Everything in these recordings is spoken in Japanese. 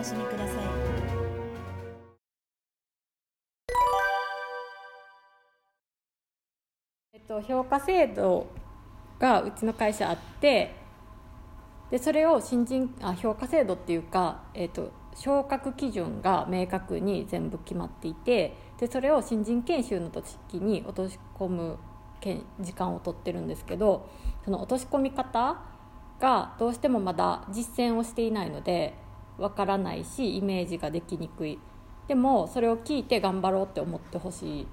楽しみください。えっと、評価制度がうちの会社あってでそれを新人あ評価制度っていうか、えっと、昇格基準が明確に全部決まっていてでそれを新人研修の時に落とし込む時間を取ってるんですけどその落とし込み方がどうしてもまだ実践をしていないのでわからないしイメージができにくい。でもそれを聞いて頑張ろうって思ってほしいっ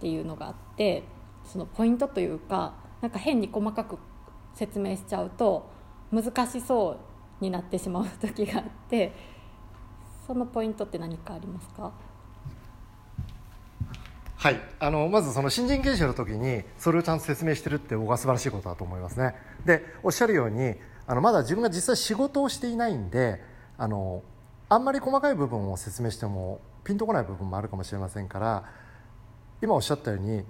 ていうのがあってそのポイントというかなんか変に細かく説明しちゃうと難しそうになってしまう時があってそのポイントって何かありますか？はい。あのまずその新人研修の時にそれをちゃんと説明してるって僕は素晴らしいことだと思いますね。でおっしゃるようにあのまだ自分が実際仕事をしていないんであのあんまり細かい部分を説明してもピンとこない部分もあるかもしれませんから今おっしゃったように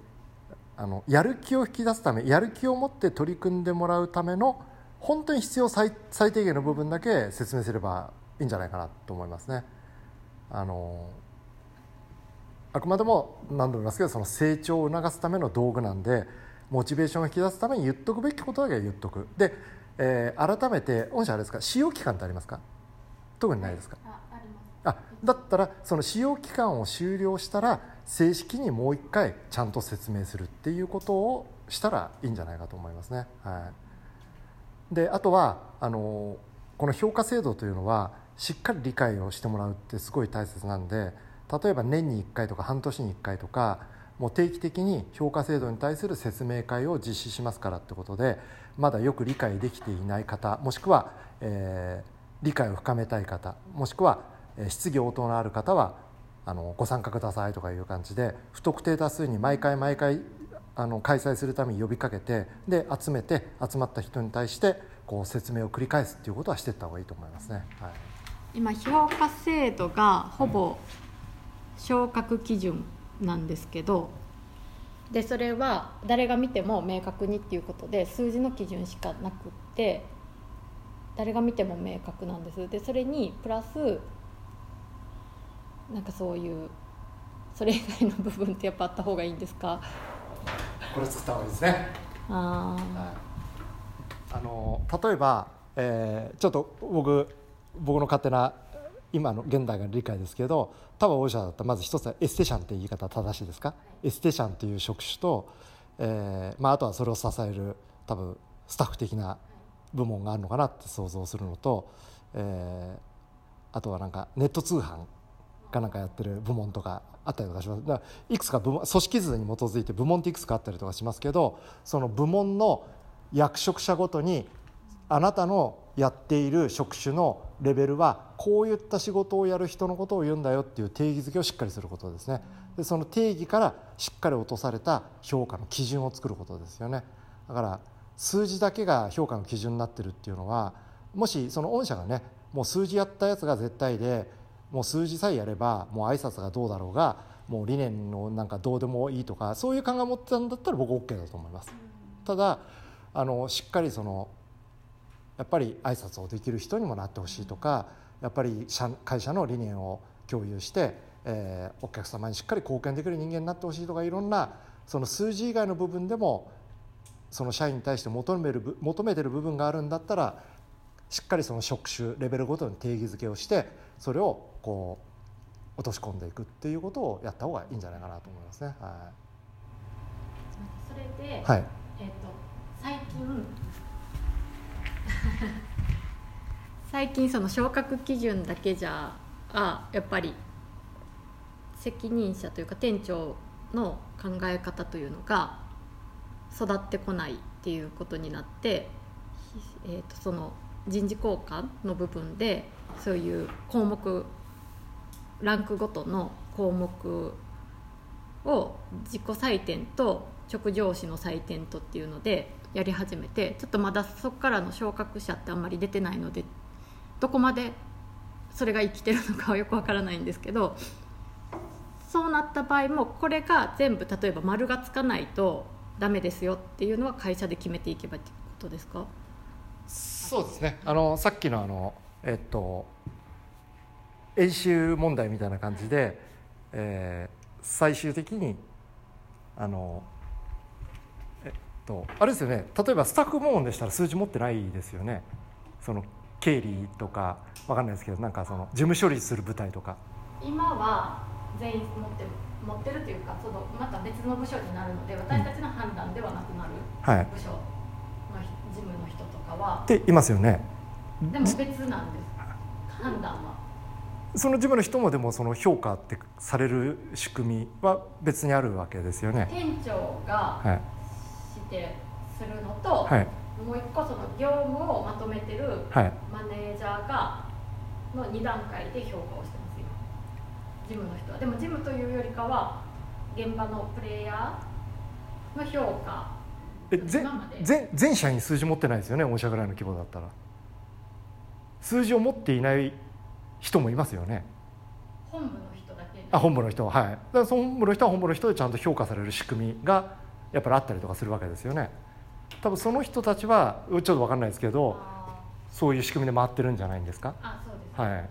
あのやる気を引き出すためやる気を持って取り組んでもらうための本当に必要最最低限の部分だけ説明すればいいんじゃないかなと思いますね。あのあくまでも何度も言いますけどその成長を促すための道具なんでモチベーションを引き出すために言っとくべきことだけは言っとくで、えー、改めて御社あれですか使用期間ってありますか？特にないですか？あだったらその使用期間を終了したら正式にもう一回ちゃんと説明するっていうことをしたらいいんじゃないかと思いますね。はい、であとはあのこの評価制度というのはしっかり理解をしてもらうってすごい大切なんで例えば年に1回とか半年に1回とかもう定期的に評価制度に対する説明会を実施しますからってことでまだよく理解できていない方もしくは、えー、理解を深めたい方もしくは質疑応答のある方はあのご参加くださいとかいう感じで不特定多数に毎回毎回あの開催するために呼びかけてで集めて集まった人に対してこう説明を繰り返すっていうことはしていった方がいいと思いますね。はい、今評価制度がほぼ昇格基準なんですけどでそれは誰が見ても明確にっていうことで数字の基準しかなくって誰が見ても明確なんです。でそれにプラスなんかそういうそれ以外の部分ってやっぱあった方がいいんですか？これ作った方がいいですね。あ、はい、あの例えば、えー、ちょっと僕僕の勝手な今の現代の理解ですけど多分御社だったらまず一つはエステシャンっていう言い方正しいですか、エステシャンという職種と、えーまあ、あとはそれを支える多分スタッフ的な部門があるのかなって想像するのと、えー、あとはなんかネット通販かなんかやってる部門とかあったりとかします。だからいくつか部門組織図に基づいて部門っていくつかあったりとかしますけどその部門の役職者ごとにあなたのやっている職種のレベルはこういった仕事をやる人のことを言うんだよっていう定義づけをしっかりすることですね。でその定義からしっかり落とされた評価の基準を作ることですよね。だから数字だけが評価の基準になってるっていうのはもしその御社がねもう数字やったやつが絶対でもう数字さえやればもう挨拶がどうだろうがもう理念のなんかどうでもいいとかそういう考えを持ってたんだったら僕 OK だと思います。ただあのしっかりそのやっぱり挨拶をできる人にもなってほしいとかやっぱり会社の理念を共有して、えー、お客様にしっかり貢献できる人間になってほしいとかいろんなその数字以外の部分でもその社員に対して求める求めてる部分があるんだったらしっかりその職種レベルごとに定義づけをしてそれをこう落とし込んでいくっていうことをやった方がいいんじゃないかなと思いますね。はい、それで、はい、えーと最近 最近その昇格基準だけじゃあやっぱり責任者というか店長の考え方というのが育ってこないっていうことになって、えー、とその人事交換の部分でそういう項目ランクごとの項目を自己採点と直上司の採点とっていうのでやり始めてちょっとまだそこからの昇格者ってあんまり出てないのでどこまでそれが生きてるのかはよくわからないんですけどそうなった場合もこれが全部例えば丸がつかないとダメですよっていうのは会社で決めていけばってことですか？そうですね。あのさっきのあのえっと演習問題みたいな感じで、えー、最終的にあのえっとあれですよね。例えばスタッフ部門でしたら数字持ってないですよね。その経理とかわかんないですけどなんかその事務処理する部隊とか。今は全員持ってる持ってるというかそのまた別の部署になるので私たちの判断ではなくなる部署の事務の人とかは、っていますよね。でも別なんです。判断は。その事務の人もでもその評価ってされる仕組みは別にあるわけですよね。店長がしてするのと、はい、もう一個その業務をまとめてるマネージャーがの2段階で評価をしてます今事務の人は。でも事務というよりかは現場のプレイヤーの評価。え全全全社員数字持ってないですよね御社ぐらいの規模だったら。数字を持っていない人もいますよね。本部の人だけあ本部の人はい。だからその本部の人は本部の人でちゃんと評価される仕組みがやっぱりあったりとかするわけですよね。多分その人たちはちょっと分かんないですけどそういう仕組みで回ってるんじゃないんですか？あそうです、はい、はい、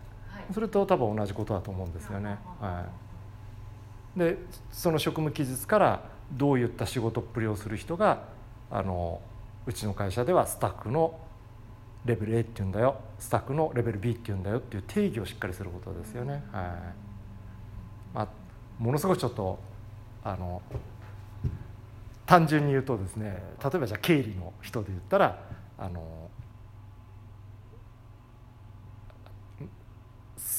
それと多分同じことだと思うんですよね。はい。でその職務記述からどういった仕事っぷりをする人があのうちの会社ではスタッフのレベル A って言うんだよ。スタッフのレベル B って言うんだよっていう定義をしっかりすることですよね。はい。まあ、ものすごくちょっとあの単純に言うとですね例えばじゃあ経理の人で言ったらあの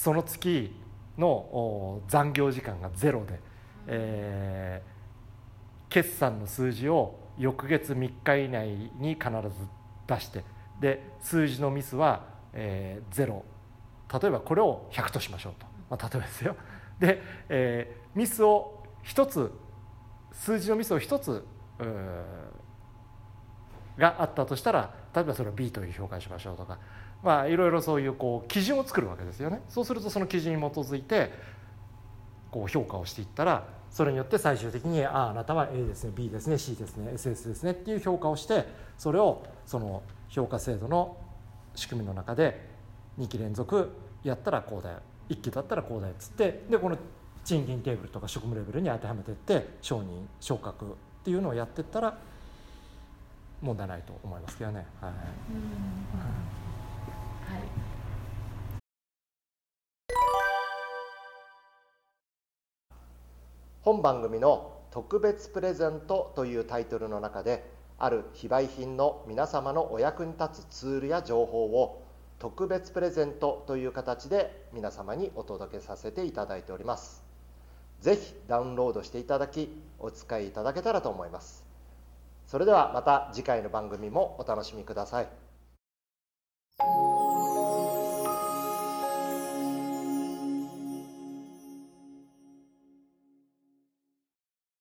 その月の残業時間がゼロで、えー、決算の数字を翌月3日以内に必ず出してで数字のミスは、えー、0例えばこれを100としましょうと、まあ、例えばですよ。で、えー、ミスを1つ数字のミスを1つがあったとしたら例えばそれを B という評価にしましょうとか。まあいろいろそういうこう基準を作るわけですよね。そうするとその基準に基づいてこう評価をしていったらそれによって最終的にあああなたは A ですね B ですね C ですね SS ですねっていう評価をしてそれをその評価制度の仕組みの中で2期連続やったらこうだよ1期だったらこうだよっつってでこの賃金テーブルとか職務レベルに当てはめていって承認昇格っていうのをやっていったら問題ないと思いますけどね。はい、はい本番組の「特別プレゼント」というタイトルの中である非売品の皆様のお役に立つツールや情報を特別プレゼントという形で皆様にお届けさせていただいております。ぜひダウンロードしていただきお使いいただけたらと思います。それではまた次回の番組もお楽しみください。